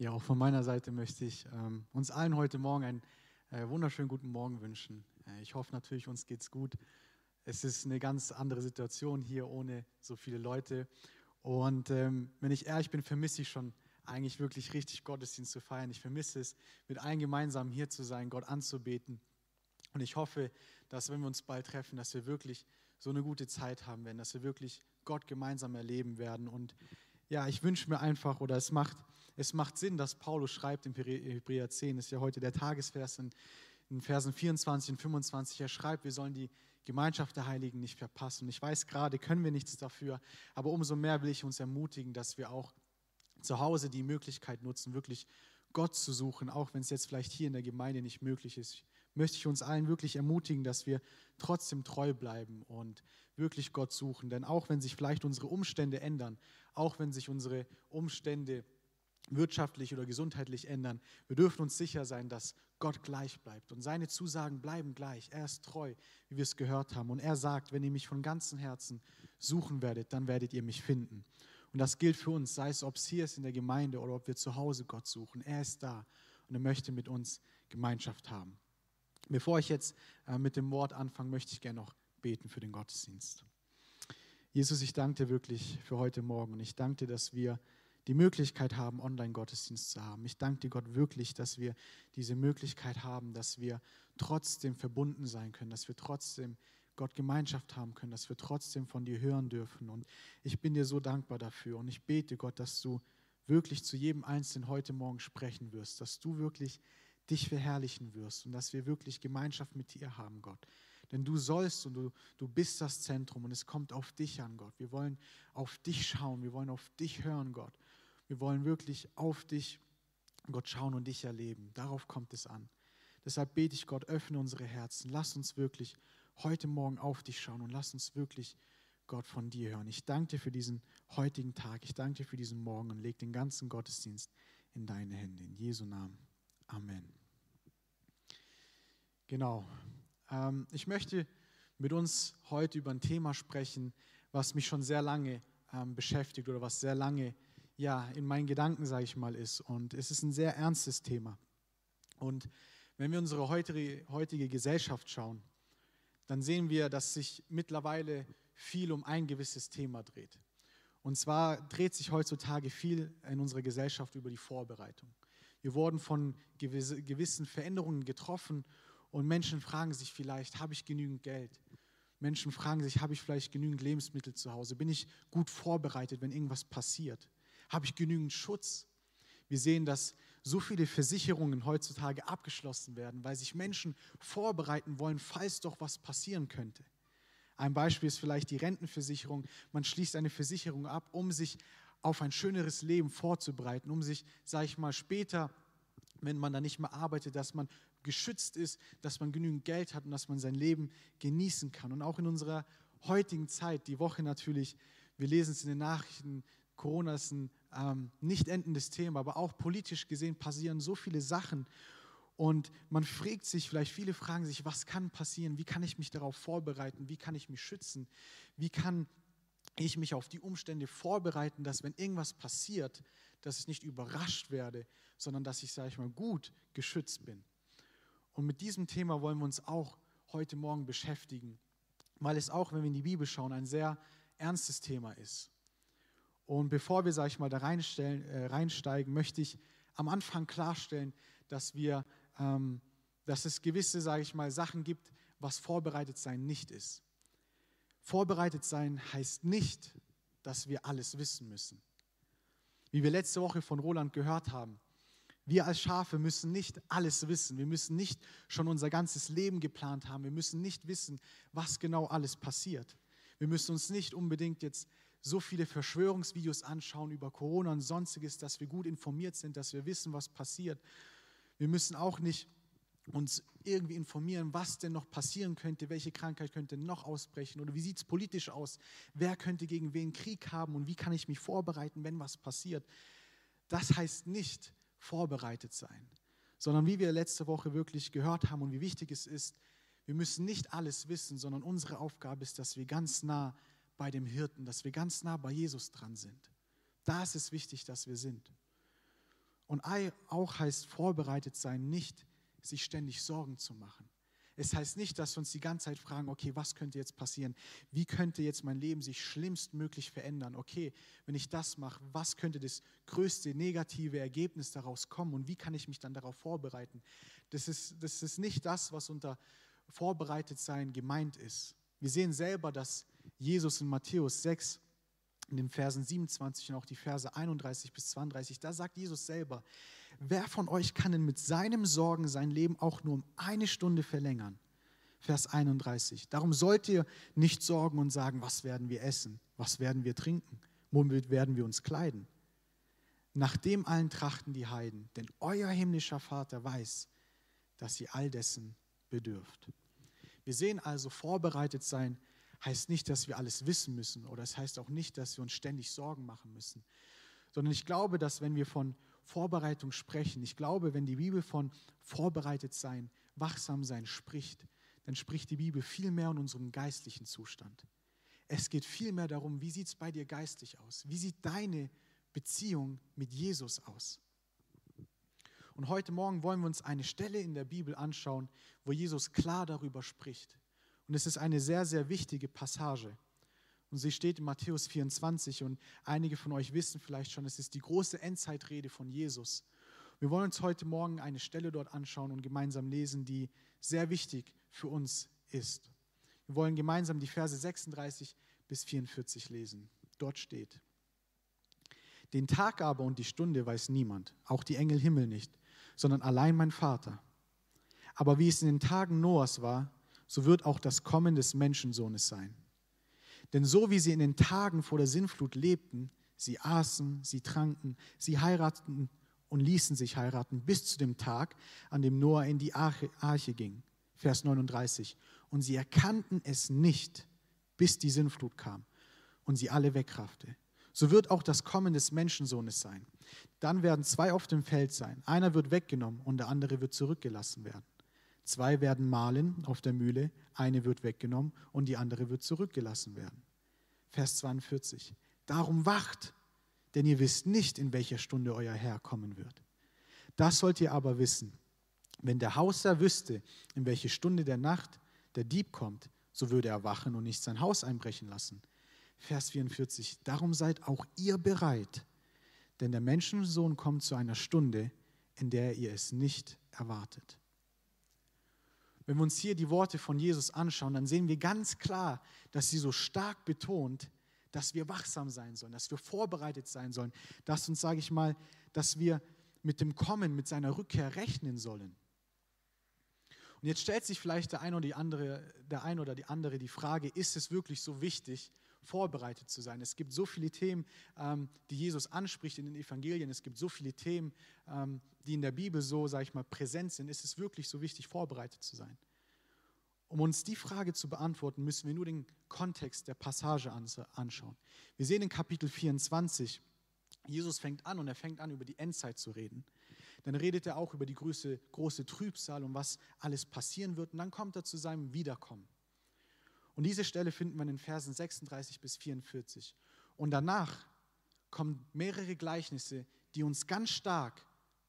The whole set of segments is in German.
Ja, auch von meiner Seite möchte ich ähm, uns allen heute Morgen einen äh, wunderschönen guten Morgen wünschen. Äh, ich hoffe natürlich, uns geht's gut. Es ist eine ganz andere Situation hier ohne so viele Leute. Und ähm, wenn ich ehrlich bin, vermisse ich schon eigentlich wirklich richtig Gottesdienst zu feiern. Ich vermisse es, mit allen gemeinsam hier zu sein, Gott anzubeten. Und ich hoffe, dass wenn wir uns bald treffen, dass wir wirklich so eine gute Zeit haben werden, dass wir wirklich Gott gemeinsam erleben werden. Und ja, ich wünsche mir einfach, oder es macht es macht Sinn, dass Paulus schreibt in Hebräer 10, das ist ja heute der Tagesvers in, in Versen 24 und 25, er schreibt, wir sollen die Gemeinschaft der Heiligen nicht verpassen. Und ich weiß gerade, können wir nichts dafür, aber umso mehr will ich uns ermutigen, dass wir auch zu Hause die Möglichkeit nutzen, wirklich Gott zu suchen, auch wenn es jetzt vielleicht hier in der Gemeinde nicht möglich ist. Möchte ich uns allen wirklich ermutigen, dass wir trotzdem treu bleiben und wirklich Gott suchen. Denn auch wenn sich vielleicht unsere Umstände ändern, auch wenn sich unsere Umstände wirtschaftlich oder gesundheitlich ändern. Wir dürfen uns sicher sein, dass Gott gleich bleibt und seine Zusagen bleiben gleich. Er ist treu, wie wir es gehört haben. Und er sagt, wenn ihr mich von ganzem Herzen suchen werdet, dann werdet ihr mich finden. Und das gilt für uns, sei es, ob es hier ist in der Gemeinde oder ob wir zu Hause Gott suchen. Er ist da und er möchte mit uns Gemeinschaft haben. Bevor ich jetzt äh, mit dem Wort anfange, möchte ich gerne noch beten für den Gottesdienst. Jesus, ich danke dir wirklich für heute Morgen und ich danke dir, dass wir die Möglichkeit haben, Online-Gottesdienst zu haben. Ich danke dir Gott wirklich, dass wir diese Möglichkeit haben, dass wir trotzdem verbunden sein können, dass wir trotzdem Gott Gemeinschaft haben können, dass wir trotzdem von dir hören dürfen. Und ich bin dir so dankbar dafür. Und ich bete Gott, dass du wirklich zu jedem Einzelnen heute Morgen sprechen wirst, dass du wirklich dich verherrlichen wirst und dass wir wirklich Gemeinschaft mit dir haben, Gott. Denn du sollst und du, du bist das Zentrum und es kommt auf dich an, Gott. Wir wollen auf dich schauen, wir wollen auf dich hören, Gott. Wir wollen wirklich auf dich, Gott, schauen und dich erleben. Darauf kommt es an. Deshalb bete ich Gott, öffne unsere Herzen. Lass uns wirklich heute Morgen auf dich schauen und lass uns wirklich Gott von dir hören. Ich danke dir für diesen heutigen Tag. Ich danke dir für diesen Morgen und leg den ganzen Gottesdienst in deine Hände. In Jesu Namen. Amen. Genau. Ähm, ich möchte mit uns heute über ein Thema sprechen, was mich schon sehr lange ähm, beschäftigt oder was sehr lange ja, in meinen Gedanken, sage ich mal, ist. Und es ist ein sehr ernstes Thema. Und wenn wir unsere heutige, heutige Gesellschaft schauen, dann sehen wir, dass sich mittlerweile viel um ein gewisses Thema dreht. Und zwar dreht sich heutzutage viel in unserer Gesellschaft über die Vorbereitung. Wir wurden von gewissen Veränderungen getroffen und Menschen fragen sich vielleicht, habe ich genügend Geld? Menschen fragen sich, habe ich vielleicht genügend Lebensmittel zu Hause? Bin ich gut vorbereitet, wenn irgendwas passiert? Habe ich genügend Schutz? Wir sehen, dass so viele Versicherungen heutzutage abgeschlossen werden, weil sich Menschen vorbereiten wollen, falls doch was passieren könnte. Ein Beispiel ist vielleicht die Rentenversicherung. Man schließt eine Versicherung ab, um sich auf ein schöneres Leben vorzubereiten, um sich, sage ich mal, später, wenn man da nicht mehr arbeitet, dass man geschützt ist, dass man genügend Geld hat und dass man sein Leben genießen kann. Und auch in unserer heutigen Zeit, die Woche natürlich, wir lesen es in den Nachrichten, Corona ist ein ähm, nicht endendes Thema, aber auch politisch gesehen passieren so viele Sachen. Und man fragt sich, vielleicht viele fragen sich, was kann passieren? Wie kann ich mich darauf vorbereiten? Wie kann ich mich schützen? Wie kann ich mich auf die Umstände vorbereiten, dass wenn irgendwas passiert, dass ich nicht überrascht werde, sondern dass ich, sage ich mal, gut geschützt bin. Und mit diesem Thema wollen wir uns auch heute Morgen beschäftigen, weil es auch, wenn wir in die Bibel schauen, ein sehr ernstes Thema ist. Und bevor wir, sage ich mal, da äh, reinsteigen, möchte ich am Anfang klarstellen, dass wir, ähm, dass es gewisse, sage ich mal, Sachen gibt, was vorbereitet sein nicht ist. Vorbereitet sein heißt nicht, dass wir alles wissen müssen. Wie wir letzte Woche von Roland gehört haben, wir als Schafe müssen nicht alles wissen. Wir müssen nicht schon unser ganzes Leben geplant haben. Wir müssen nicht wissen, was genau alles passiert. Wir müssen uns nicht unbedingt jetzt so viele Verschwörungsvideos anschauen über Corona und sonstiges, dass wir gut informiert sind, dass wir wissen, was passiert. Wir müssen auch nicht uns irgendwie informieren, was denn noch passieren könnte, welche Krankheit könnte noch ausbrechen oder wie sieht es politisch aus, wer könnte gegen wen Krieg haben und wie kann ich mich vorbereiten, wenn was passiert. Das heißt nicht vorbereitet sein, sondern wie wir letzte Woche wirklich gehört haben und wie wichtig es ist, wir müssen nicht alles wissen, sondern unsere Aufgabe ist, dass wir ganz nah bei dem Hirten, dass wir ganz nah bei Jesus dran sind. Da ist es wichtig, dass wir sind. Und auch heißt vorbereitet sein, nicht sich ständig Sorgen zu machen. Es heißt nicht, dass wir uns die ganze Zeit fragen, okay, was könnte jetzt passieren? Wie könnte jetzt mein Leben sich schlimmstmöglich verändern? Okay, wenn ich das mache, was könnte das größte negative Ergebnis daraus kommen und wie kann ich mich dann darauf vorbereiten? Das ist, das ist nicht das, was unter vorbereitet sein gemeint ist. Wir sehen selber, dass Jesus in Matthäus 6 in den Versen 27 und auch die Verse 31 bis 32, da sagt Jesus selber, wer von euch kann denn mit seinem Sorgen sein Leben auch nur um eine Stunde verlängern? Vers 31. Darum sollt ihr nicht sorgen und sagen, was werden wir essen, was werden wir trinken, womit werden wir uns kleiden. Nach dem allen trachten die Heiden, denn euer himmlischer Vater weiß, dass ihr all dessen bedürft. Wir sehen also, vorbereitet sein heißt nicht, dass wir alles wissen müssen oder es heißt auch nicht, dass wir uns ständig Sorgen machen müssen, sondern ich glaube, dass wenn wir von Vorbereitung sprechen, ich glaube, wenn die Bibel von vorbereitet sein, wachsam sein spricht, dann spricht die Bibel viel mehr in unserem geistlichen Zustand. Es geht viel mehr darum, wie sieht es bei dir geistig aus? Wie sieht deine Beziehung mit Jesus aus? Und heute Morgen wollen wir uns eine Stelle in der Bibel anschauen, wo Jesus klar darüber spricht. Und es ist eine sehr, sehr wichtige Passage. Und sie steht in Matthäus 24 und einige von euch wissen vielleicht schon, es ist die große Endzeitrede von Jesus. Wir wollen uns heute Morgen eine Stelle dort anschauen und gemeinsam lesen, die sehr wichtig für uns ist. Wir wollen gemeinsam die Verse 36 bis 44 lesen. Dort steht, den Tag aber und die Stunde weiß niemand, auch die Engel Himmel nicht, sondern allein mein Vater. Aber wie es in den Tagen Noahs war, so wird auch das Kommen des Menschensohnes sein. Denn so wie sie in den Tagen vor der Sinnflut lebten, sie aßen, sie tranken, sie heirateten und ließen sich heiraten, bis zu dem Tag, an dem Noah in die Arche, Arche ging. Vers 39. Und sie erkannten es nicht, bis die Sinnflut kam und sie alle wegraffte. So wird auch das Kommen des Menschensohnes sein. Dann werden zwei auf dem Feld sein. Einer wird weggenommen und der andere wird zurückgelassen werden. Zwei werden mahlen auf der Mühle, eine wird weggenommen und die andere wird zurückgelassen werden. Vers 42. Darum wacht, denn ihr wisst nicht, in welcher Stunde euer Herr kommen wird. Das sollt ihr aber wissen. Wenn der Hausherr wüsste, in welche Stunde der Nacht der Dieb kommt, so würde er wachen und nicht sein Haus einbrechen lassen. Vers 44. Darum seid auch ihr bereit, denn der Menschensohn kommt zu einer Stunde, in der ihr es nicht erwartet. Wenn wir uns hier die Worte von Jesus anschauen, dann sehen wir ganz klar, dass sie so stark betont, dass wir wachsam sein sollen, dass wir vorbereitet sein sollen, dass uns, sage ich mal, dass wir mit dem Kommen, mit seiner Rückkehr rechnen sollen. Und jetzt stellt sich vielleicht der eine oder die andere, der eine oder die andere die Frage, ist es wirklich so wichtig, vorbereitet zu sein? Es gibt so viele Themen, ähm, die Jesus anspricht in den Evangelien. Es gibt so viele Themen, ähm, die in der Bibel so, sage ich mal, präsent sind. Ist es wirklich so wichtig, vorbereitet zu sein? Um uns die Frage zu beantworten, müssen wir nur den Kontext der Passage anschauen. Wir sehen in Kapitel 24, Jesus fängt an und er fängt an, über die Endzeit zu reden. Dann redet er auch über die große, große Trübsal und was alles passieren wird. Und dann kommt er zu seinem Wiederkommen. Und diese Stelle finden wir in den Versen 36 bis 44. Und danach kommen mehrere Gleichnisse, die uns ganz stark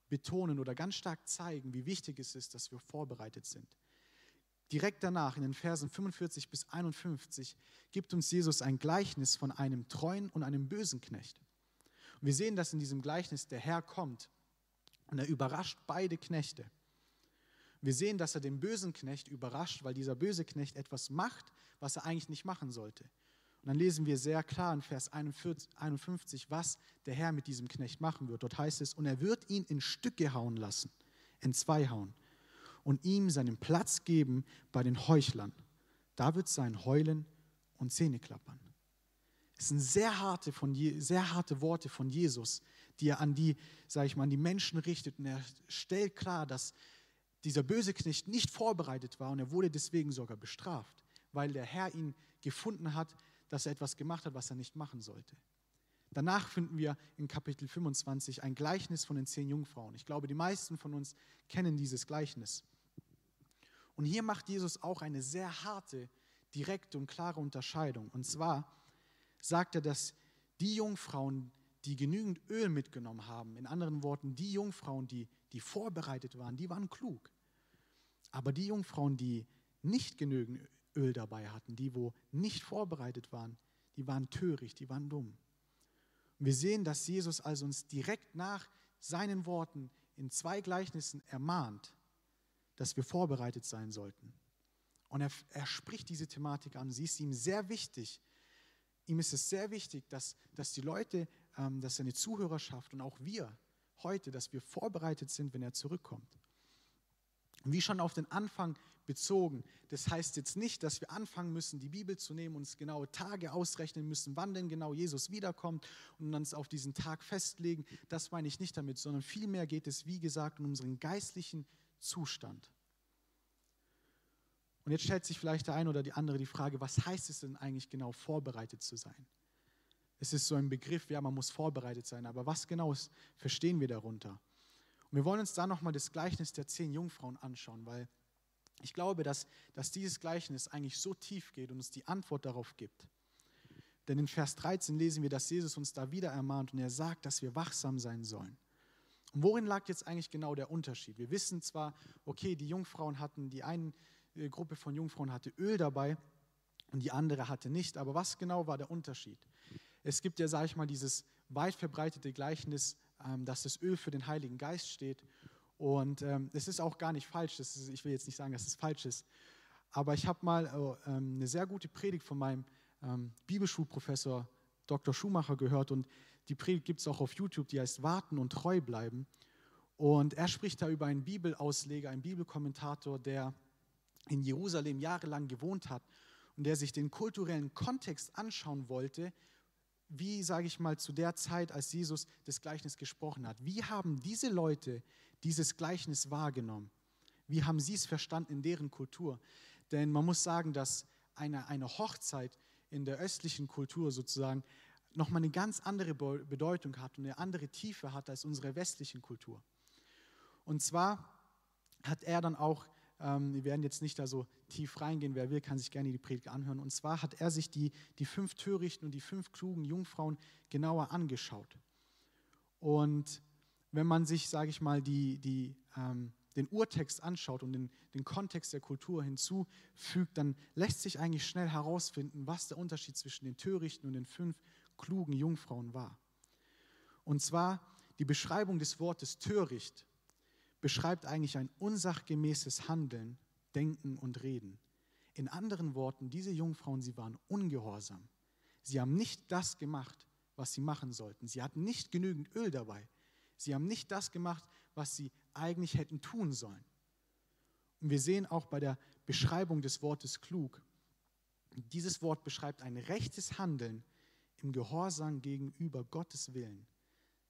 betonen oder ganz stark zeigen, wie wichtig es ist, dass wir vorbereitet sind. Direkt danach, in den Versen 45 bis 51, gibt uns Jesus ein Gleichnis von einem treuen und einem bösen Knecht. Und wir sehen, dass in diesem Gleichnis der Herr kommt und er überrascht beide Knechte. Wir sehen, dass er den bösen Knecht überrascht, weil dieser böse Knecht etwas macht, was er eigentlich nicht machen sollte. Und dann lesen wir sehr klar in Vers 51, was der Herr mit diesem Knecht machen wird. Dort heißt es, und er wird ihn in Stücke hauen lassen, in zwei hauen, und ihm seinen Platz geben bei den Heuchlern. Da wird sein Heulen und Zähneklappern. Es sind sehr harte, von, sehr harte Worte von Jesus, die er an die, sage ich mal, an die Menschen richtet. Und er stellt klar, dass dieser böse Knecht nicht vorbereitet war und er wurde deswegen sogar bestraft, weil der Herr ihn gefunden hat, dass er etwas gemacht hat, was er nicht machen sollte. Danach finden wir in Kapitel 25 ein Gleichnis von den zehn Jungfrauen. Ich glaube, die meisten von uns kennen dieses Gleichnis. Und hier macht Jesus auch eine sehr harte, direkte und klare Unterscheidung. Und zwar sagt er, dass die Jungfrauen, die genügend Öl mitgenommen haben, in anderen Worten, die Jungfrauen, die, die vorbereitet waren, die waren klug. Aber die Jungfrauen, die nicht genügend Öl dabei hatten, die wo nicht vorbereitet waren, die waren töricht, die waren dumm. Und wir sehen, dass Jesus also uns direkt nach seinen Worten in zwei Gleichnissen ermahnt, dass wir vorbereitet sein sollten. Und er, er spricht diese Thematik an. Sie ist ihm sehr wichtig. Ihm ist es sehr wichtig, dass, dass die Leute, ähm, dass seine Zuhörerschaft und auch wir heute, dass wir vorbereitet sind, wenn er zurückkommt. Wie schon auf den Anfang bezogen. Das heißt jetzt nicht, dass wir anfangen müssen, die Bibel zu nehmen, uns genaue Tage ausrechnen müssen, wann denn genau Jesus wiederkommt und uns auf diesen Tag festlegen. Das meine ich nicht damit, sondern vielmehr geht es, wie gesagt, um unseren geistlichen Zustand. Und jetzt stellt sich vielleicht der eine oder die andere die Frage, was heißt es denn eigentlich genau, vorbereitet zu sein? Es ist so ein Begriff, ja, man muss vorbereitet sein, aber was genau ist, verstehen wir darunter? Und wir wollen uns da nochmal das Gleichnis der zehn Jungfrauen anschauen, weil ich glaube, dass, dass dieses Gleichnis eigentlich so tief geht und uns die Antwort darauf gibt. Denn in Vers 13 lesen wir, dass Jesus uns da wieder ermahnt und er sagt, dass wir wachsam sein sollen. Und worin lag jetzt eigentlich genau der Unterschied? Wir wissen zwar, okay, die Jungfrauen hatten, die eine äh, Gruppe von Jungfrauen hatte Öl dabei und die andere hatte nicht, aber was genau war der Unterschied? Es gibt ja, sage ich mal, dieses weit verbreitete Gleichnis, ähm, dass das Öl für den Heiligen Geist steht. Und ähm, es ist auch gar nicht falsch, ist, ich will jetzt nicht sagen, dass es falsch ist, aber ich habe mal äh, ähm, eine sehr gute Predigt von meinem Bibelschulprofessor Dr. Schumacher gehört und die Predigt gibt es auch auf YouTube, die heißt Warten und treu bleiben. Und er spricht da über einen Bibelausleger, einen Bibelkommentator, der in Jerusalem jahrelang gewohnt hat und der sich den kulturellen Kontext anschauen wollte, wie, sage ich mal, zu der Zeit, als Jesus das Gleichnis gesprochen hat. Wie haben diese Leute dieses Gleichnis wahrgenommen? Wie haben sie es verstanden in deren Kultur? Denn man muss sagen, dass eine, eine Hochzeit in der östlichen Kultur sozusagen nochmal eine ganz andere Bedeutung hat und eine andere Tiefe hat als unsere westlichen Kultur. Und zwar hat er dann auch, ähm, wir werden jetzt nicht da so tief reingehen, wer will, kann sich gerne die Predigt anhören. Und zwar hat er sich die, die fünf törichten und die fünf klugen Jungfrauen genauer angeschaut. Und wenn man sich, sage ich mal, die, die, ähm, den Urtext anschaut und den, den Kontext der Kultur hinzufügt, dann lässt sich eigentlich schnell herausfinden, was der Unterschied zwischen den törichten und den fünf klugen Jungfrauen war. Und zwar die Beschreibung des Wortes töricht beschreibt eigentlich ein unsachgemäßes Handeln, Denken und Reden. In anderen Worten, diese Jungfrauen, sie waren ungehorsam. Sie haben nicht das gemacht, was sie machen sollten. Sie hatten nicht genügend Öl dabei. Sie haben nicht das gemacht, was sie eigentlich hätten tun sollen. Und wir sehen auch bei der Beschreibung des Wortes klug, dieses Wort beschreibt ein rechtes Handeln im Gehorsam gegenüber Gottes Willen.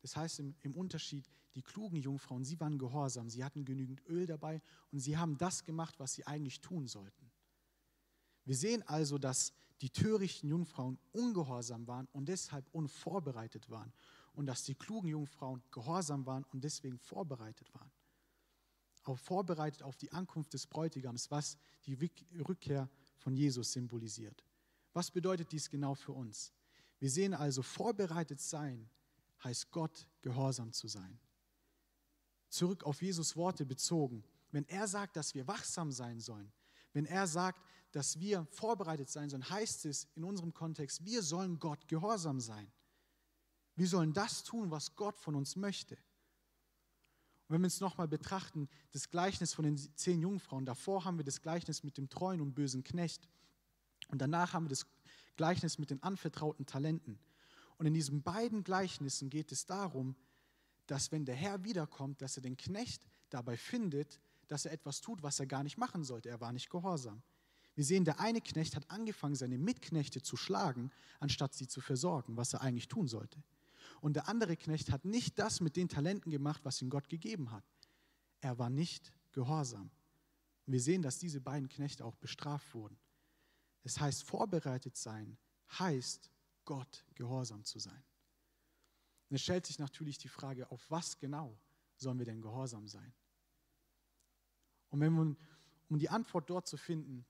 Das heißt im, im, Unterschied, die klugen Jungfrauen, sie waren gehorsam, sie hatten genügend Öl dabei und sie haben das gemacht, was sie eigentlich tun sollten. Wir sehen also, dass die törichten Jungfrauen ungehorsam waren und deshalb unvorbereitet waren und dass die klugen Jungfrauen gehorsam waren und deswegen vorbereitet waren. Auch vorbereitet auf die Ankunft des Bräutigams, was die Rückkehr von Jesus symbolisiert. Was bedeutet dies genau für uns? Wir sehen also, vorbereitet sein heißt Gott gehorsam zu sein. Zurück auf Jesus Worte bezogen. Wenn er sagt, dass wir wachsam sein sollen, wenn er sagt, dass wir vorbereitet sein sollen, heißt es in unserem Kontext, wir sollen Gott gehorsam sein. Wir sollen das tun, was Gott von uns möchte. Und wenn wir uns nochmal betrachten, das Gleichnis von den zehn Jungfrauen, davor haben wir das Gleichnis mit dem treuen und bösen Knecht. Und danach haben wir das Gleichnis mit den anvertrauten Talenten. Und in diesen beiden Gleichnissen geht es darum, dass wenn der Herr wiederkommt, dass er den Knecht dabei findet, dass er etwas tut, was er gar nicht machen sollte. Er war nicht gehorsam. Wir sehen, der eine Knecht hat angefangen, seine Mitknechte zu schlagen, anstatt sie zu versorgen, was er eigentlich tun sollte. Und der andere Knecht hat nicht das mit den Talenten gemacht, was ihm Gott gegeben hat. Er war nicht gehorsam. wir sehen, dass diese beiden Knechte auch bestraft wurden. Es heißt, vorbereitet sein heißt, Gott gehorsam zu sein. Und es stellt sich natürlich die Frage, auf was genau sollen wir denn gehorsam sein? Und wenn wir, um die Antwort dort zu finden,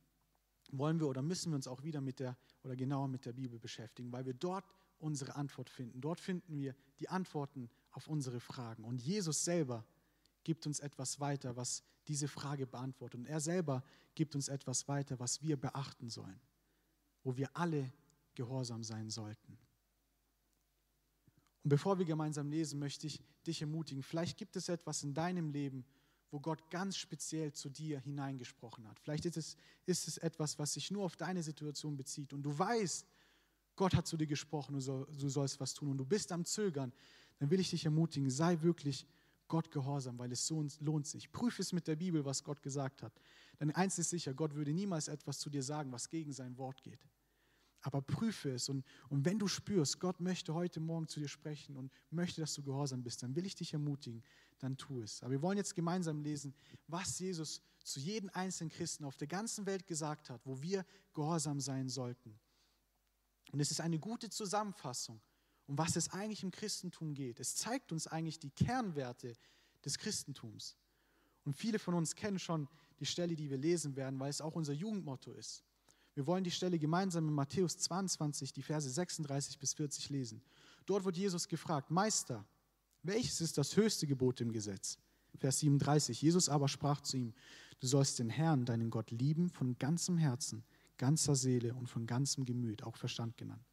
wollen wir oder müssen wir uns auch wieder mit der oder genauer mit der Bibel beschäftigen, weil wir dort unsere Antwort finden. Dort finden wir die Antworten auf unsere Fragen. Und Jesus selber gibt uns etwas weiter, was diese Frage beantwortet. Und er selber gibt uns etwas weiter, was wir beachten sollen, wo wir alle gehorsam sein sollten. Und bevor wir gemeinsam lesen, möchte ich dich ermutigen, vielleicht gibt es etwas in deinem Leben, wo Gott ganz speziell zu dir hineingesprochen hat. Vielleicht ist es, ist es etwas, was sich nur auf deine Situation bezieht und du weißt, Gott hat zu dir gesprochen, du, soll, du sollst was tun und du bist am Zögern, dann will ich dich ermutigen, sei wirklich Gott gehorsam, weil es so lohnt sich. Prüfe es mit der Bibel, was Gott gesagt hat. Denn eins ist sicher, Gott würde niemals etwas zu dir sagen, was gegen sein Wort geht. Aber prüfe es und, und wenn du spürst, Gott möchte heute Morgen zu dir sprechen und möchte, dass du gehorsam bist, dann will ich dich ermutigen, dann tu es. Aber wir wollen jetzt gemeinsam lesen, was Jesus zu jedem einzelnen Christen auf der ganzen Welt gesagt hat, wo wir gehorsam sein sollten. Und es ist eine gute Zusammenfassung, um was es eigentlich im Christentum geht. Es zeigt uns eigentlich die Kernwerte des Christentums. Und viele von uns kennen schon die Stelle, die wir lesen werden, weil es auch unser Jugendmotto ist. Wir wollen die Stelle gemeinsam in Matthäus 22, die Verse 36 bis 40 lesen. Dort wird Jesus gefragt, Meister, welches ist das höchste Gebot im Gesetz? Vers 37. Jesus aber sprach zu ihm, du sollst den Herrn, deinen Gott, lieben von ganzem Herzen, ganzer Seele und von ganzem Gemüt, auch Verstand genannt.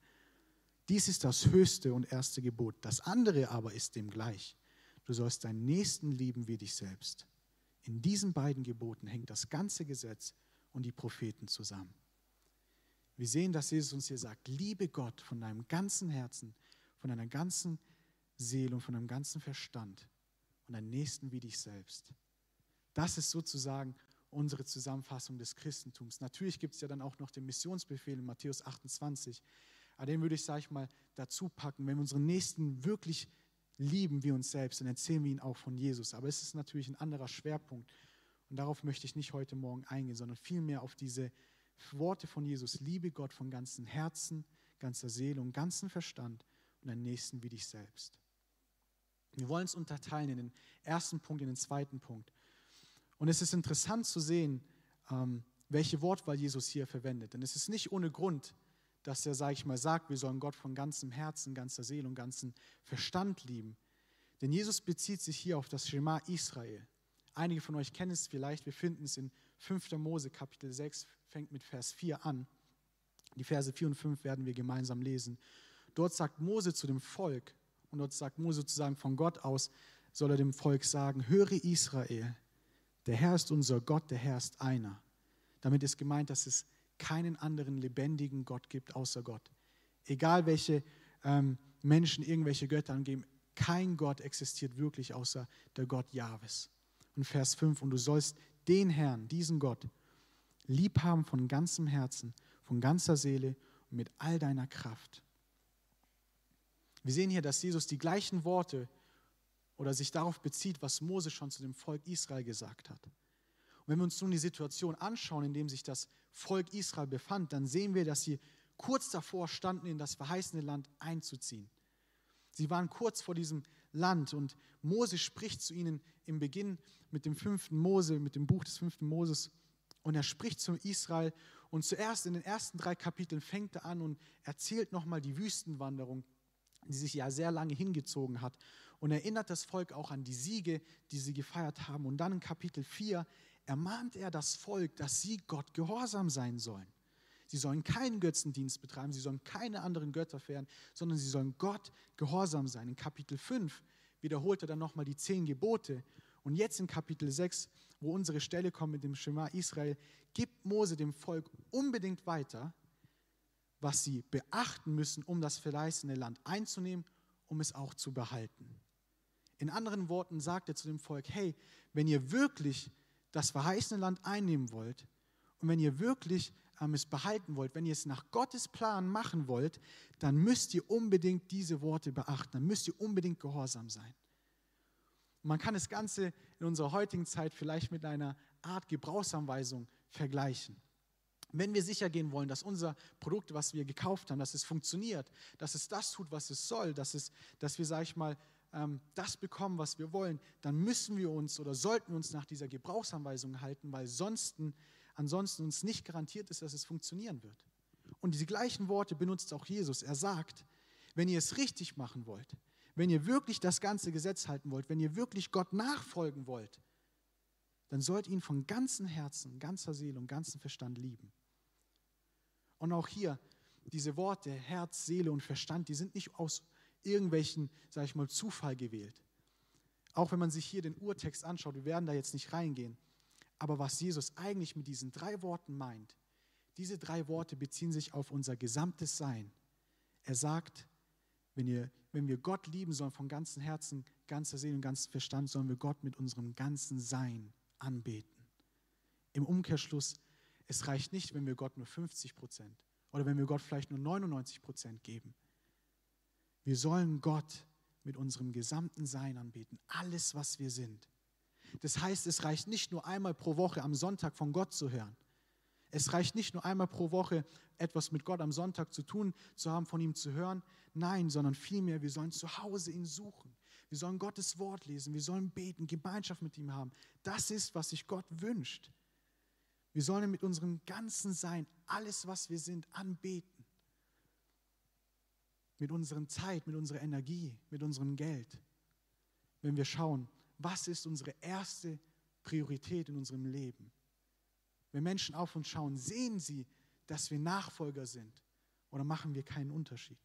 Dies ist das höchste und erste Gebot. Das andere aber ist dem gleich. Du sollst deinen Nächsten lieben wie dich selbst. In diesen beiden Geboten hängt das ganze Gesetz und die Propheten zusammen. Wir sehen, dass Jesus uns hier sagt, liebe Gott von deinem ganzen Herzen, von deiner ganzen Seele und von deinem ganzen Verstand und deinen Nächsten wie dich selbst. Das ist sozusagen unsere Zusammenfassung des Christentums. Natürlich gibt es ja dann auch noch den Missionsbefehl in Matthäus 28, aber den würde ich, sage ich mal, dazu packen. Wenn wir unseren Nächsten wirklich lieben wie uns selbst, dann erzählen wir ihn auch von Jesus. Aber es ist natürlich ein anderer Schwerpunkt. Und darauf möchte ich nicht heute Morgen eingehen, sondern vielmehr auf diese Worte von Jesus. Liebe Gott von ganzem Herzen, ganzer Seele und ganzem Verstand und deinen Nächsten wie dich selbst. Wir wollen es unterteilen in den ersten Punkt, in den zweiten Punkt. Und es ist interessant zu sehen, ähm, welche Wortwahl Jesus hier verwendet. Denn es ist nicht ohne Grund, dass er, sage ich mal, sagt, wir sollen Gott von ganzem Herzen, ganzer Seele und ganzem Verstand lieben. Denn Jesus bezieht sich hier auf das Schema Israel. Einige von euch kennen es vielleicht, wir finden es in 5. Mose Kapitel 6, fängt mit Vers 4 an. Die Verse 4 und 5 werden wir gemeinsam lesen. Dort sagt Mose zu dem Volk, und dort sagt Mose sozusagen von Gott aus, soll er dem Volk sagen, höre Israel, der Herr ist unser Gott, der Herr ist einer. Damit ist gemeint, dass es keinen anderen lebendigen Gott gibt außer Gott. Egal welche ähm, Menschen irgendwelche Götter angeben, kein Gott existiert wirklich außer der Gott Jahwes. Und Vers 5, und du sollst den Herrn, diesen Gott, lieb haben von ganzem Herzen, von ganzer Seele und mit all deiner Kraft. Wir sehen hier, dass Jesus die gleichen Worte oder sich darauf bezieht, was Mose schon zu dem Volk Israel gesagt hat. Und wenn wir uns nun die Situation anschauen, in dem sich das Volk Israel befand, dann sehen wir, dass sie kurz davor standen, in das verheißene Land einzuziehen. Sie waren kurz vor diesem Land und Mose spricht zu ihnen im Beginn mit dem fünften Mose, mit dem Buch des fünften Moses und er spricht zu Israel und zuerst in den ersten drei Kapiteln fängt er an und erzählt nochmal die Wüstenwanderung die sich ja sehr lange hingezogen hat. Und erinnert das Volk auch an die Siege, die sie gefeiert haben. Und dann in Kapitel 4 ermahnt er das Volk, dass sie Gott gehorsam sein sollen. Sie sollen keinen Götzendienst betreiben, sie sollen keine anderen Götter fähren, sondern sie sollen Gott gehorsam sein. In Kapitel 5 wiederholt er dann nochmal die zehn Gebote. Und jetzt in Kapitel 6, wo unsere Stelle kommt mit dem Schema Israel, gibt Mose dem Volk unbedingt weiter, was sie beachten müssen, um das verheißene Land einzunehmen, um es auch zu behalten. In anderen Worten sagt er zu dem Volk, hey, wenn ihr wirklich das verheißene Land einnehmen wollt und wenn ihr wirklich ähm, es behalten wollt, wenn ihr es nach Gottes Plan machen wollt, dann müsst ihr unbedingt diese Worte beachten, dann müsst ihr unbedingt gehorsam sein. man kann das Ganze in unserer heutigen Zeit vielleicht mit einer Art Gebrauchsanweisung vergleichen. Wenn wir sicher gehen wollen, dass unser Produkt, was wir gekauft haben, dass es funktioniert, dass es das tut, was es soll, dass, es, dass wir, sage ich mal, ähm, das bekommen, was wir wollen, dann müssen wir uns oder sollten wir uns nach dieser Gebrauchsanweisung halten, weil sonst, ansonsten uns nicht garantiert ist, dass es funktionieren wird. Und diese gleichen Worte benutzt auch Jesus. Er sagt, wenn ihr es richtig machen wollt, wenn ihr wirklich das ganze Gesetz halten wollt, wenn ihr wirklich Gott nachfolgen wollt, dann sollt ihr ihn von ganzem Herzen, ganzer Seele und ganzem Verstand lieben. Und auch hier, diese Worte Herz, Seele und Verstand, die sind nicht aus irgendwelchen, sage ich mal, Zufall gewählt. Auch wenn man sich hier den Urtext anschaut, wir werden da jetzt nicht reingehen. Aber was Jesus eigentlich mit diesen drei Worten meint, diese drei Worte beziehen sich auf unser gesamtes Sein. Er sagt, wenn, ihr, wenn wir Gott lieben sollen von ganzem Herzen, ganzer Seele und ganzem Verstand, sollen wir Gott mit unserem ganzen Sein anbeten. Im Umkehrschluss, es reicht nicht, wenn wir Gott nur 50 Prozent oder wenn wir Gott vielleicht nur 99 Prozent geben. Wir sollen Gott mit unserem gesamten Sein anbeten, alles, was wir sind. Das heißt, es reicht nicht nur einmal pro Woche am Sonntag von Gott zu hören. Es reicht nicht nur einmal pro Woche etwas mit Gott am Sonntag zu tun, zu haben, von ihm zu hören. Nein, sondern vielmehr, wir sollen zu Hause ihn suchen. Wir sollen Gottes Wort lesen. Wir sollen beten, Gemeinschaft mit ihm haben. Das ist, was sich Gott wünscht. Wir sollen mit unserem ganzen Sein, alles, was wir sind, anbeten. Mit unserer Zeit, mit unserer Energie, mit unserem Geld. Wenn wir schauen, was ist unsere erste Priorität in unserem Leben? Wenn Menschen auf uns schauen, sehen sie, dass wir Nachfolger sind oder machen wir keinen Unterschied?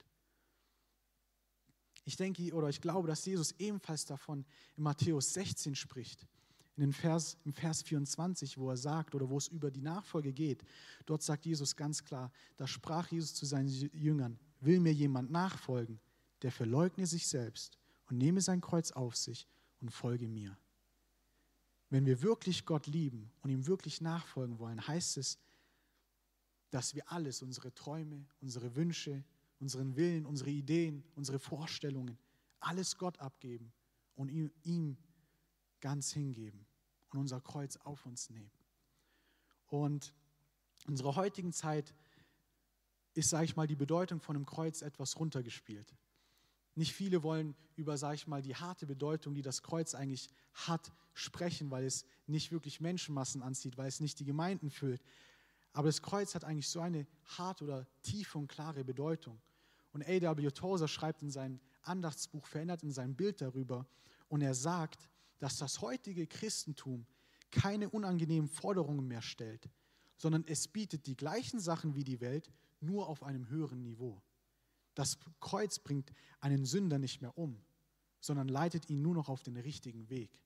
Ich denke oder ich glaube, dass Jesus ebenfalls davon in Matthäus 16 spricht. In den Vers, Im Vers 24, wo er sagt oder wo es über die Nachfolge geht, dort sagt Jesus ganz klar, da sprach Jesus zu seinen Jüngern, will mir jemand nachfolgen, der verleugne sich selbst und nehme sein Kreuz auf sich und folge mir. Wenn wir wirklich Gott lieben und ihm wirklich nachfolgen wollen, heißt es, dass wir alles, unsere Träume, unsere Wünsche, unseren Willen, unsere Ideen, unsere Vorstellungen, alles Gott abgeben und ihm, ihm ganz hingeben und unser Kreuz auf uns nehmen. Und in unserer heutigen Zeit ist, sage ich mal, die Bedeutung von einem Kreuz etwas runtergespielt. Nicht viele wollen über, sage ich mal, die harte Bedeutung, die das Kreuz eigentlich hat, sprechen, weil es nicht wirklich Menschenmassen anzieht, weil es nicht die Gemeinden füllt. Aber das Kreuz hat eigentlich so eine harte oder tiefe und klare Bedeutung. Und A.W. Tozer schreibt in seinem Andachtsbuch, verändert in seinem Bild darüber, und er sagt, dass das heutige Christentum keine unangenehmen Forderungen mehr stellt, sondern es bietet die gleichen Sachen wie die Welt, nur auf einem höheren Niveau. Das Kreuz bringt einen Sünder nicht mehr um, sondern leitet ihn nur noch auf den richtigen Weg.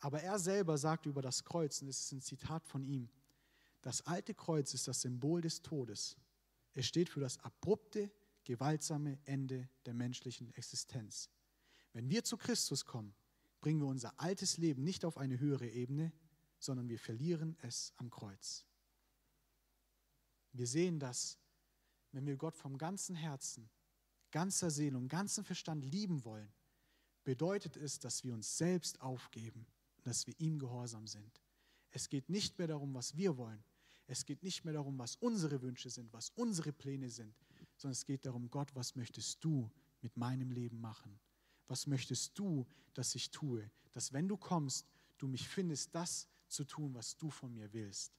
Aber er selber sagt über das Kreuz, und es ist ein Zitat von ihm, das alte Kreuz ist das Symbol des Todes. Es steht für das abrupte, gewaltsame Ende der menschlichen Existenz. Wenn wir zu Christus kommen, bringen wir unser altes Leben nicht auf eine höhere Ebene, sondern wir verlieren es am Kreuz. Wir sehen das, wenn wir Gott vom ganzen Herzen, ganzer Seele und ganzem Verstand lieben wollen, bedeutet es, dass wir uns selbst aufgeben und dass wir ihm gehorsam sind. Es geht nicht mehr darum, was wir wollen. Es geht nicht mehr darum, was unsere Wünsche sind, was unsere Pläne sind, sondern es geht darum, Gott, was möchtest du mit meinem Leben machen? Was möchtest du, dass ich tue? Dass wenn du kommst, du mich findest, das zu tun, was du von mir willst.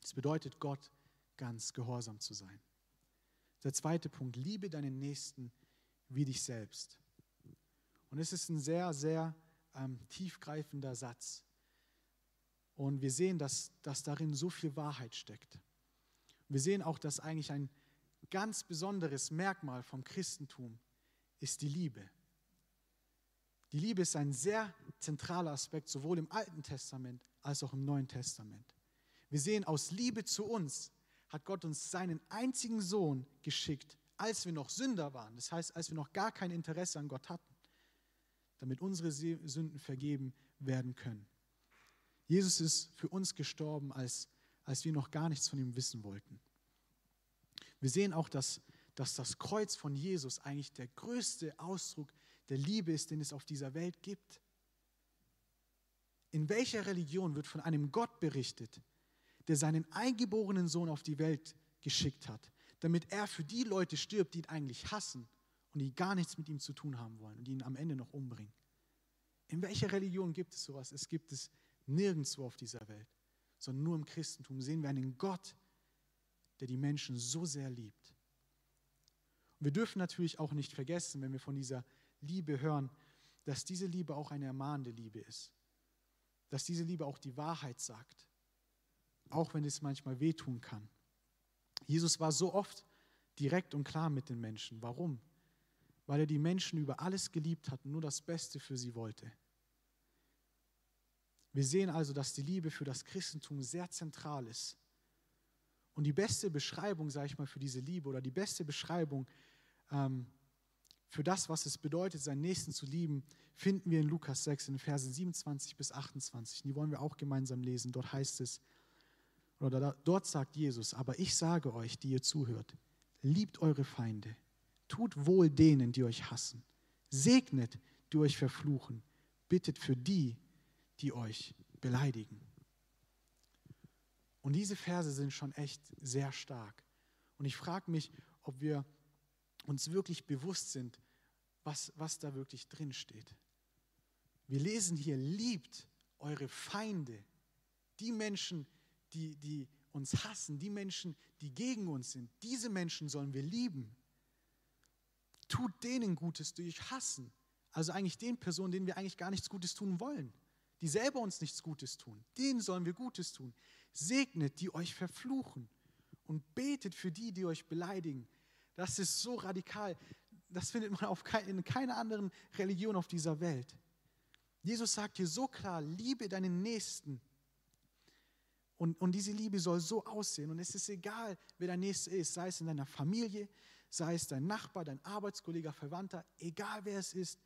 Das bedeutet, Gott ganz gehorsam zu sein. Der zweite Punkt, liebe deinen Nächsten wie dich selbst. Und es ist ein sehr, sehr ähm, tiefgreifender Satz. Und wir sehen, dass, dass darin so viel Wahrheit steckt. Wir sehen auch, dass eigentlich ein ganz besonderes Merkmal vom Christentum ist die Liebe. Die Liebe ist ein sehr zentraler Aspekt, sowohl im Alten Testament als auch im Neuen Testament. Wir sehen, aus Liebe zu uns hat Gott uns seinen einzigen Sohn geschickt, als wir noch Sünder waren. Das heißt, als wir noch gar kein Interesse an Gott hatten, damit unsere Sünden vergeben werden können. Jesus ist für uns gestorben, als, als wir noch gar nichts von ihm wissen wollten. Wir sehen auch, dass, dass das Kreuz von Jesus eigentlich der größte Ausdruck der Liebe ist, den es auf dieser Welt gibt. In welcher Religion wird von einem Gott berichtet, der seinen eingeborenen Sohn auf die Welt geschickt hat, damit er für die Leute stirbt, die ihn eigentlich hassen und die gar nichts mit ihm zu tun haben wollen und ihn am Ende noch umbringen. In welcher Religion gibt es sowas? Es gibt es nirgendwo auf dieser Welt, sondern nur im Christentum sehen wir einen Gott, der die Menschen so sehr liebt. Wir dürfen natürlich auch nicht vergessen, wenn wir von dieser Liebe hören, dass diese Liebe auch eine ermahnende Liebe ist. Dass diese Liebe auch die Wahrheit sagt, auch wenn es manchmal wehtun kann. Jesus war so oft direkt und klar mit den Menschen. Warum? Weil er die Menschen über alles geliebt hat und nur das Beste für sie wollte. Wir sehen also, dass die Liebe für das Christentum sehr zentral ist. Und die beste Beschreibung, sage ich mal, für diese Liebe oder die beste Beschreibung ähm, für das, was es bedeutet, seinen Nächsten zu lieben, finden wir in Lukas 6 in Versen 27 bis 28. Die wollen wir auch gemeinsam lesen. Dort heißt es, oder da, dort sagt Jesus, aber ich sage euch, die ihr zuhört, liebt eure Feinde, tut wohl denen, die euch hassen, segnet, die euch verfluchen, bittet für die, die euch beleidigen. Und diese Verse sind schon echt sehr stark. Und ich frage mich, ob wir uns wirklich bewusst sind, was, was da wirklich drin steht. Wir lesen hier, liebt eure Feinde, die Menschen, die, die uns hassen, die Menschen, die gegen uns sind. Diese Menschen sollen wir lieben. Tut denen Gutes durch Hassen. Also eigentlich den Personen, denen wir eigentlich gar nichts Gutes tun wollen, die selber uns nichts Gutes tun. Denen sollen wir Gutes tun. Segnet, die euch verfluchen und betet für die, die euch beleidigen. Das ist so radikal. Das findet man kein, in keiner anderen Religion auf dieser Welt. Jesus sagt hier so klar, liebe deinen Nächsten. Und, und diese Liebe soll so aussehen. Und es ist egal, wer dein Nächster ist, sei es in deiner Familie, sei es dein Nachbar, dein Arbeitskollege, Verwandter, egal wer es ist,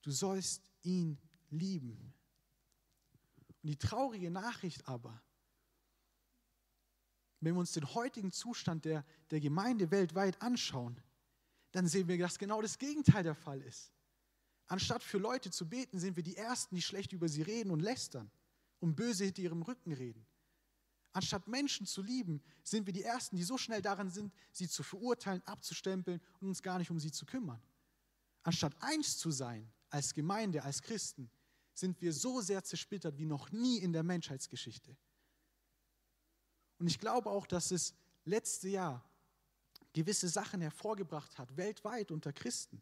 du sollst ihn lieben. Und die traurige Nachricht aber, wenn wir uns den heutigen Zustand der, der Gemeinde weltweit anschauen, dann sehen wir, dass genau das Gegenteil der Fall ist. Anstatt für Leute zu beten, sind wir die Ersten, die schlecht über sie reden und lästern und böse hinter ihrem Rücken reden. Anstatt Menschen zu lieben, sind wir die Ersten, die so schnell daran sind, sie zu verurteilen, abzustempeln und uns gar nicht um sie zu kümmern. Anstatt eins zu sein als Gemeinde, als Christen, sind wir so sehr zersplittert wie noch nie in der Menschheitsgeschichte. Und ich glaube auch, dass es letzte Jahr gewisse Sachen hervorgebracht hat, weltweit unter Christen.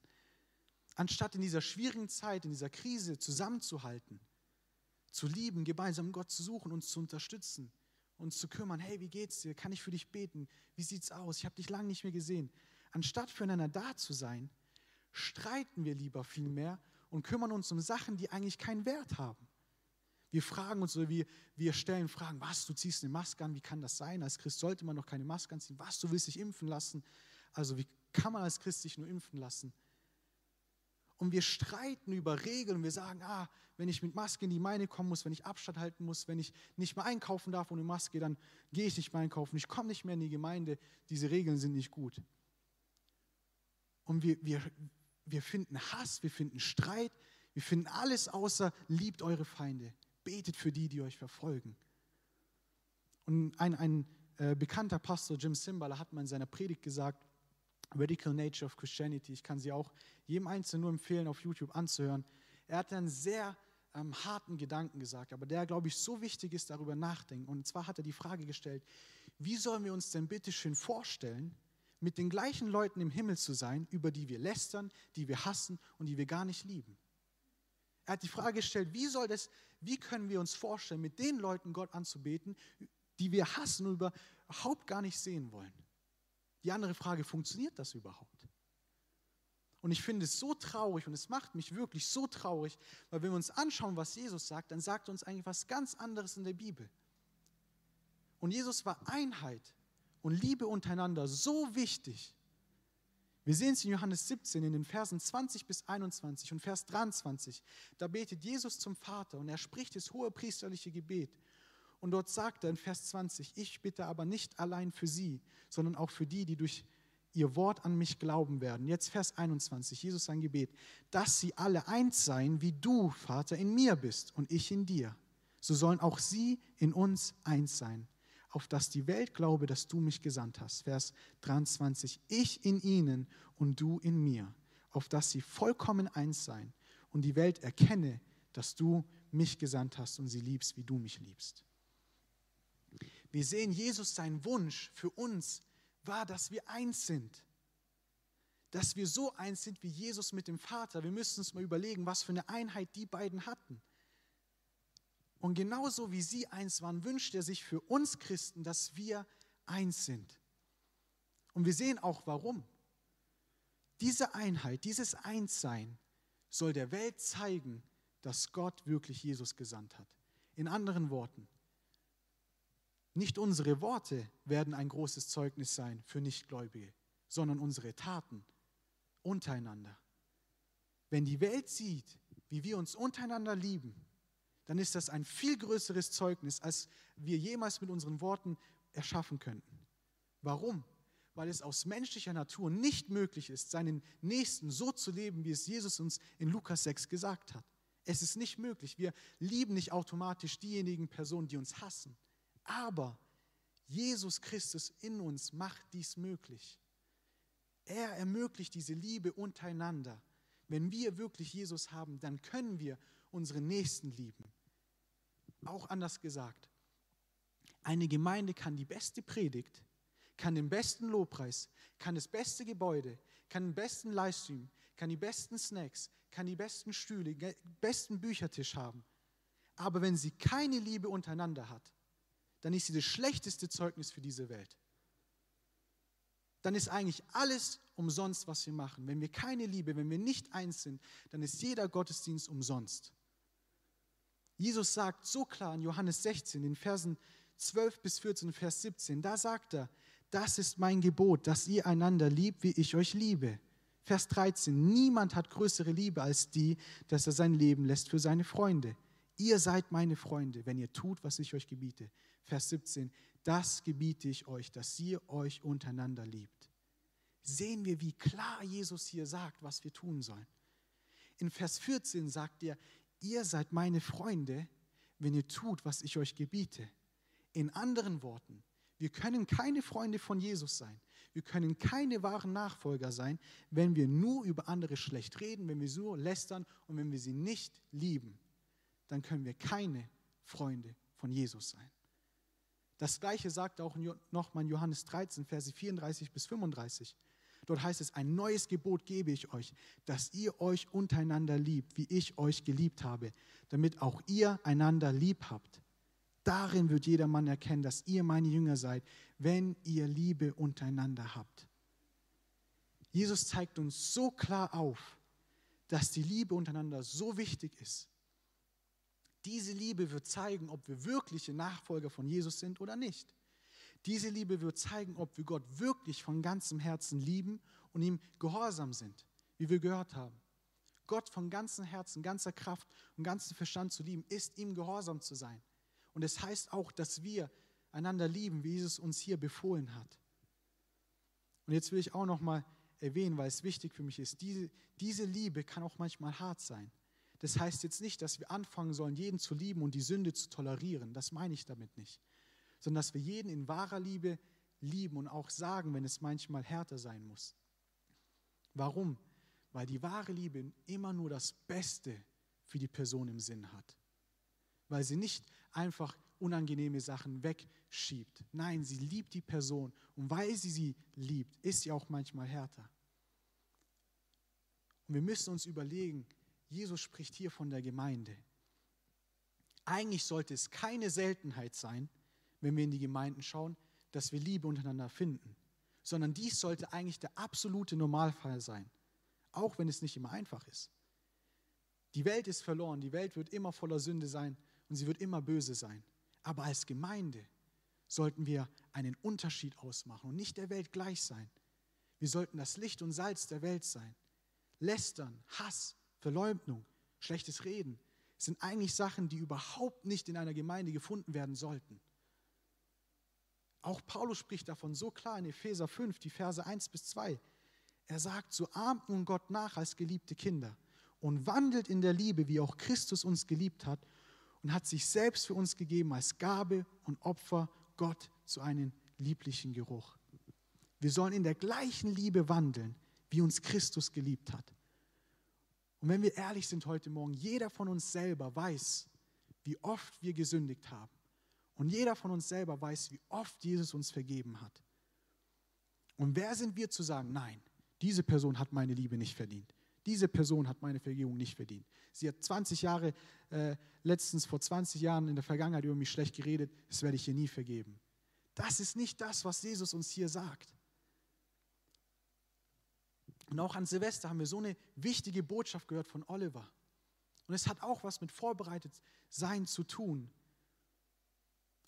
Anstatt in dieser schwierigen Zeit, in dieser Krise zusammenzuhalten, zu lieben, gemeinsam Gott zu suchen, uns zu unterstützen, uns zu kümmern, hey, wie geht's dir? Kann ich für dich beten? Wie sieht's aus? Ich habe dich lange nicht mehr gesehen. Anstatt füreinander da zu sein, streiten wir lieber viel mehr und kümmern uns um Sachen, die eigentlich keinen Wert haben. Wir fragen uns oder wir, wir stellen Fragen, was, du ziehst eine Maske an, wie kann das sein? Als Christ sollte man noch keine Maske anziehen. Was, du willst dich impfen lassen? Also wie kann man als Christ sich nur impfen lassen? Und wir streiten über Regeln. Wir sagen, ah, wenn ich mit Maske in die Meine kommen muss, wenn ich Abstand halten muss, wenn ich nicht mehr einkaufen darf ohne Maske, dann gehe ich nicht mehr einkaufen. Ich komme nicht mehr in die Gemeinde. Diese Regeln sind nicht gut. Und wir, wir, wir finden Hass, wir finden Streit, wir finden alles außer liebt eure Feinde, betet für die, die euch verfolgen. Und ein, ein äh, bekannter Pastor, Jim Simbala, hat mal in seiner Predigt gesagt, Radical Nature of Christianity, ich kann sie auch jedem Einzelnen nur empfehlen, auf YouTube anzuhören. Er hat einen sehr ähm, harten Gedanken gesagt, aber der, glaube ich, so wichtig ist, darüber nachdenken. Und zwar hat er die Frage gestellt, wie sollen wir uns denn bitte schön vorstellen, mit den gleichen Leuten im Himmel zu sein, über die wir lästern, die wir hassen und die wir gar nicht lieben. Er hat die Frage gestellt, wie soll das, wie können wir uns vorstellen, mit den Leuten Gott anzubeten, die wir hassen und überhaupt gar nicht sehen wollen? Die andere Frage, funktioniert das überhaupt? Und ich finde es so traurig und es macht mich wirklich so traurig, weil wenn wir uns anschauen, was Jesus sagt, dann sagt er uns eigentlich was ganz anderes in der Bibel. Und Jesus war Einheit und Liebe untereinander so wichtig. Wir sehen es in Johannes 17 in den Versen 20 bis 21 und Vers 23. Da betet Jesus zum Vater und er spricht das hohe priesterliche Gebet. Und dort sagt er in Vers 20, ich bitte aber nicht allein für sie, sondern auch für die, die durch ihr Wort an mich glauben werden. Jetzt Vers 21, Jesus sein Gebet, dass sie alle eins seien, wie du, Vater, in mir bist und ich in dir. So sollen auch sie in uns eins sein auf dass die Welt glaube, dass du mich gesandt hast. Vers 23, ich in ihnen und du in mir, auf dass sie vollkommen eins seien und die Welt erkenne, dass du mich gesandt hast und sie liebst, wie du mich liebst. Wir sehen, Jesus, sein Wunsch für uns war, dass wir eins sind. dass wir so eins sind wie Jesus mit dem Vater. Wir müssen uns mal überlegen, was für eine Einheit die beiden hatten. Und genauso wie sie eins waren, wünscht er sich für uns Christen, dass wir eins sind. Und wir sehen auch warum. Diese Einheit, dieses Einssein soll der Welt zeigen, dass Gott wirklich Jesus gesandt hat. In anderen Worten, nicht unsere Worte werden ein großes Zeugnis sein für Nichtgläubige, sondern unsere Taten untereinander. Wenn die Welt sieht, wie wir uns untereinander lieben, dann ist das ein viel größeres Zeugnis, als wir jemals mit unseren Worten erschaffen könnten. Warum? Weil es aus menschlicher Natur nicht möglich ist, seinen Nächsten so zu leben, wie es Jesus uns in Lukas 6 gesagt hat. Es ist nicht möglich. Wir lieben nicht automatisch diejenigen Personen, die uns hassen. Aber Jesus Christus in uns macht dies möglich. Er ermöglicht diese Liebe untereinander. Wenn wir wirklich Jesus haben, dann können wir unsere Nächsten lieben. Auch anders gesagt, eine Gemeinde kann die beste Predigt, kann den besten Lobpreis, kann das beste Gebäude, kann den besten Livestream, kann die besten Snacks, kann die besten Stühle, besten Büchertisch haben. Aber wenn sie keine Liebe untereinander hat, dann ist sie das schlechteste Zeugnis für diese Welt. Dann ist eigentlich alles umsonst, was wir machen. Wenn wir keine Liebe, wenn wir nicht eins sind, dann ist jeder Gottesdienst umsonst. Jesus sagt so klar in Johannes 16, in Versen 12 bis 14, Vers 17, da sagt er, das ist mein Gebot, dass ihr einander liebt, wie ich euch liebe. Vers 13, niemand hat größere Liebe als die, dass er sein Leben lässt für seine Freunde. Ihr seid meine Freunde, wenn ihr tut, was ich euch gebiete. Vers 17, das gebiete ich euch, dass ihr euch untereinander liebt. Sehen wir, wie klar Jesus hier sagt, was wir tun sollen. In Vers 14 sagt er, ihr seid meine Freunde, wenn ihr tut, was ich euch gebiete. In anderen Worten, wir können keine Freunde von Jesus sein. Wir können keine wahren Nachfolger sein, wenn wir nur über andere schlecht reden, wenn wir so lästern und wenn wir sie nicht lieben. Dann können wir keine Freunde von Jesus sein. Das gleiche sagt auch nochmal Johannes 13, Verse 34 bis 35. Dort heißt es, ein neues Gebot gebe ich euch, dass ihr euch untereinander liebt, wie ich euch geliebt habe, damit auch ihr einander lieb habt. Darin wird jedermann erkennen, dass ihr meine Jünger seid, wenn ihr Liebe untereinander habt. Jesus zeigt uns so klar auf, dass die Liebe untereinander so wichtig ist. Diese Liebe wird zeigen, ob wir wirkliche Nachfolger von Jesus sind oder nicht. Diese Liebe wird zeigen, ob wir Gott wirklich von ganzem Herzen lieben und ihm gehorsam sind, wie wir gehört haben. Gott von ganzem Herzen, ganzer Kraft und ganzem Verstand zu lieben, ist ihm gehorsam zu sein. Und es heißt auch, dass wir einander lieben, wie Jesus uns hier befohlen hat. Und jetzt will ich auch noch mal erwähnen, weil es wichtig für mich ist, diese, diese Liebe kann auch manchmal hart sein. Das heißt jetzt nicht, dass wir anfangen sollen, jeden zu lieben und die Sünde zu tolerieren. Das meine ich damit nicht sondern dass wir jeden in wahrer Liebe lieben und auch sagen, wenn es manchmal härter sein muss. Warum? Weil die wahre Liebe immer nur das Beste für die Person im Sinn hat. Weil sie nicht einfach unangenehme Sachen wegschiebt. Nein, sie liebt die Person und weil sie sie liebt, ist sie auch manchmal härter. Und wir müssen uns überlegen, Jesus spricht hier von der Gemeinde. Eigentlich sollte es keine Seltenheit sein, wenn wir in die Gemeinden schauen, dass wir Liebe untereinander finden, sondern dies sollte eigentlich der absolute Normalfall sein, auch wenn es nicht immer einfach ist. Die Welt ist verloren, die Welt wird immer voller Sünde sein und sie wird immer böse sein. Aber als Gemeinde sollten wir einen Unterschied ausmachen und nicht der Welt gleich sein. Wir sollten das Licht und Salz der Welt sein. Lästern, Hass, Verleumdung, schlechtes Reden sind eigentlich Sachen, die überhaupt nicht in einer Gemeinde gefunden werden sollten. Auch Paulus spricht davon so klar in Epheser 5, die Verse 1 bis 2. Er sagt, so ahmt nun Gott nach als geliebte Kinder und wandelt in der Liebe, wie auch Christus uns geliebt hat und hat sich selbst für uns gegeben als Gabe und Opfer Gott zu einem lieblichen Geruch. Wir sollen in der gleichen Liebe wandeln, wie uns Christus geliebt hat. Und wenn wir ehrlich sind heute Morgen, jeder von uns selber weiß, wie oft wir gesündigt haben. Und jeder von uns selber weiß, wie oft Jesus uns vergeben hat. Und wer sind wir zu sagen, nein, diese Person hat meine Liebe nicht verdient. Diese Person hat meine Vergebung nicht verdient. Sie hat 20 Jahre, äh, letztens vor 20 Jahren in der Vergangenheit über mich schlecht geredet, das werde ich ihr nie vergeben. Das ist nicht das, was Jesus uns hier sagt. Und auch an Silvester haben wir so eine wichtige Botschaft gehört von Oliver. Und es hat auch was mit vorbereitet sein zu tun.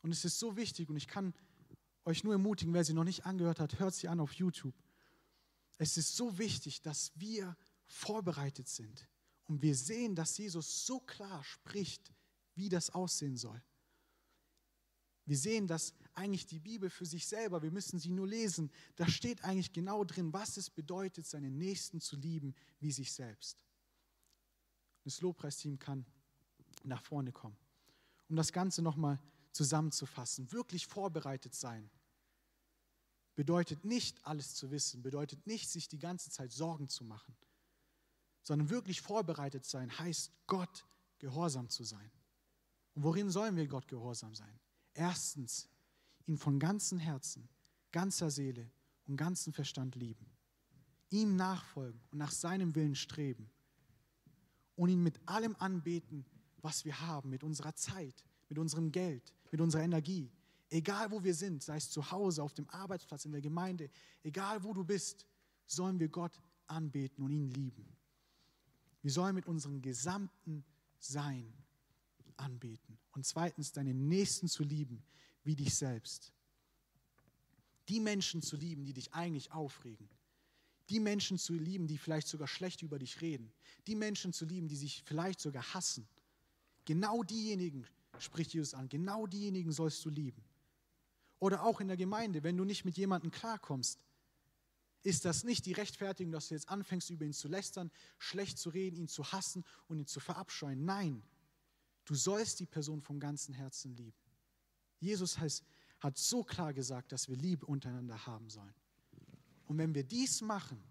Und es ist so wichtig und ich kann euch nur ermutigen, wer sie noch nicht angehört hat, hört sie an auf YouTube. Es ist so wichtig, dass wir vorbereitet sind und wir sehen, dass Jesus so klar spricht, wie das aussehen soll. Wir sehen, dass eigentlich die Bibel für sich selber, wir müssen sie nur lesen, da steht eigentlich genau drin, was es bedeutet, seinen Nächsten zu lieben wie sich selbst. Das Lobpreisteam kann nach vorne kommen. Um das Ganze nochmal zusammenzufassen, wirklich vorbereitet sein bedeutet nicht alles zu wissen, bedeutet nicht sich die ganze Zeit Sorgen zu machen, sondern wirklich vorbereitet sein heißt Gott gehorsam zu sein. Und worin sollen wir Gott gehorsam sein? Erstens, ihn von ganzem Herzen, ganzer Seele und ganzem Verstand lieben. Ihm nachfolgen und nach seinem Willen streben. Und ihn mit allem anbeten, was wir haben, mit unserer Zeit, mit unserem Geld, mit unserer Energie. Egal wo wir sind, sei es zu Hause, auf dem Arbeitsplatz, in der Gemeinde, egal wo du bist, sollen wir Gott anbeten und ihn lieben. Wir sollen mit unserem gesamten Sein anbeten. Und zweitens, deinen Nächsten zu lieben wie dich selbst. Die Menschen zu lieben, die dich eigentlich aufregen. Die Menschen zu lieben, die vielleicht sogar schlecht über dich reden. Die Menschen zu lieben, die sich vielleicht sogar hassen. Genau diejenigen spricht Jesus an. Genau diejenigen sollst du lieben. Oder auch in der Gemeinde, wenn du nicht mit jemandem klarkommst, ist das nicht die Rechtfertigung, dass du jetzt anfängst, über ihn zu lästern, schlecht zu reden, ihn zu hassen und ihn zu verabscheuen. Nein, du sollst die Person vom ganzen Herzen lieben. Jesus heißt, hat so klar gesagt, dass wir Liebe untereinander haben sollen. Und wenn wir dies machen,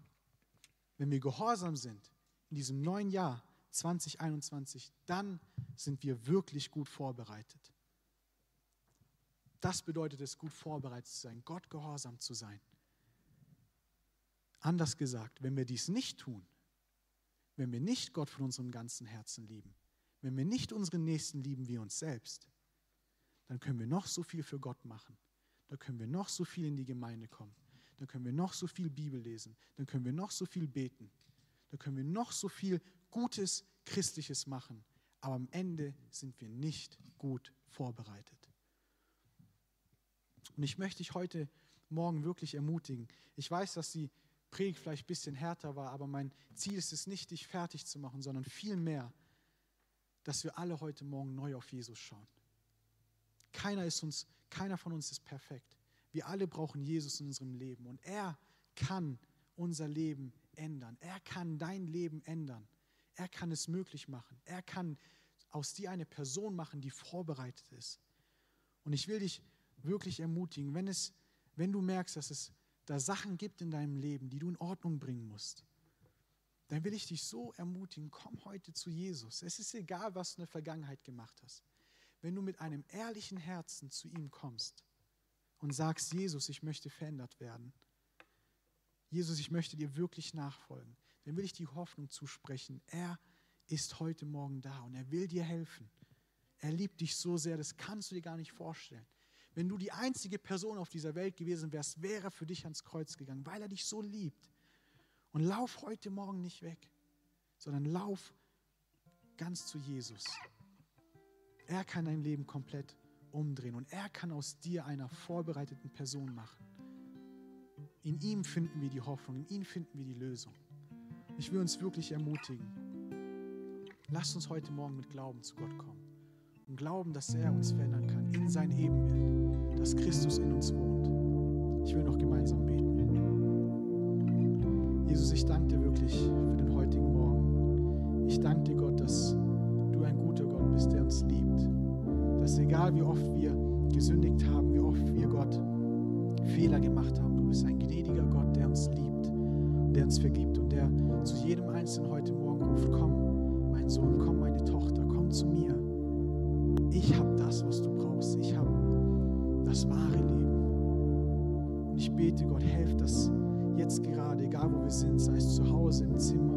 wenn wir gehorsam sind in diesem neuen Jahr 2021, dann sind wir wirklich gut vorbereitet. Das bedeutet es, gut vorbereitet zu sein, Gott gehorsam zu sein. Anders gesagt, wenn wir dies nicht tun, wenn wir nicht Gott von unserem ganzen Herzen lieben, wenn wir nicht unseren Nächsten lieben wie uns selbst, dann können wir noch so viel für Gott machen. Dann können wir noch so viel in die Gemeinde kommen. Dann können wir noch so viel Bibel lesen. Dann können wir noch so viel beten. Dann können wir noch so viel Gutes, Christliches machen. Aber am Ende sind wir nicht gut vorbereitet. Und ich möchte dich heute Morgen wirklich ermutigen. Ich weiß, dass die Predigt vielleicht ein bisschen härter war, aber mein Ziel ist es nicht, dich fertig zu machen, sondern vielmehr, dass wir alle heute Morgen neu auf Jesus schauen. Keiner, ist uns, keiner von uns ist perfekt. Wir alle brauchen Jesus in unserem Leben und er kann unser Leben ändern. Er kann dein Leben ändern. Er kann es möglich machen. Er kann aus dir eine Person machen, die vorbereitet ist. Und ich will dich wirklich ermutigen, wenn, es, wenn du merkst, dass es da Sachen gibt in deinem Leben, die du in Ordnung bringen musst, dann will ich dich so ermutigen, komm heute zu Jesus. Es ist egal, was du in der Vergangenheit gemacht hast. Wenn du mit einem ehrlichen Herzen zu ihm kommst und sagst, Jesus, ich möchte verändert werden. Jesus, ich möchte dir wirklich nachfolgen. Dann will ich die Hoffnung zusprechen. Er ist heute Morgen da und er will dir helfen. Er liebt dich so sehr, das kannst du dir gar nicht vorstellen. Wenn du die einzige Person auf dieser Welt gewesen wärst, wäre er für dich ans Kreuz gegangen, weil er dich so liebt. Und lauf heute Morgen nicht weg, sondern lauf ganz zu Jesus. Er kann dein Leben komplett umdrehen und er kann aus dir einer vorbereiteten Person machen. In ihm finden wir die Hoffnung, in ihm finden wir die Lösung. Ich will uns wirklich ermutigen. Lasst uns heute Morgen mit Glauben zu Gott kommen und glauben, dass er uns verändern kann in sein Ebenbild, dass Christus in uns wohnt. Ich will noch gemeinsam beten. Jesus, ich danke dir wirklich für den heutigen Morgen. Ich danke dir, Gott, dass du ein guter Gott bist, der uns liebt. Dass egal wie oft wir gesündigt haben, wie oft wir Gott Fehler gemacht haben, du bist ein gnädiger Gott, der uns liebt, der uns vergibt und der zu jedem Einzelnen heute Morgen ruft, komm, mein Sohn, komm, meine Tochter, komm zu mir. Ich habe das, was du brauchst. Ich habe das wahre Leben. Und ich bete, Gott, helf, jetzt jetzt gerade, egal wo wir sind, sei es zu Hause, im Zimmer,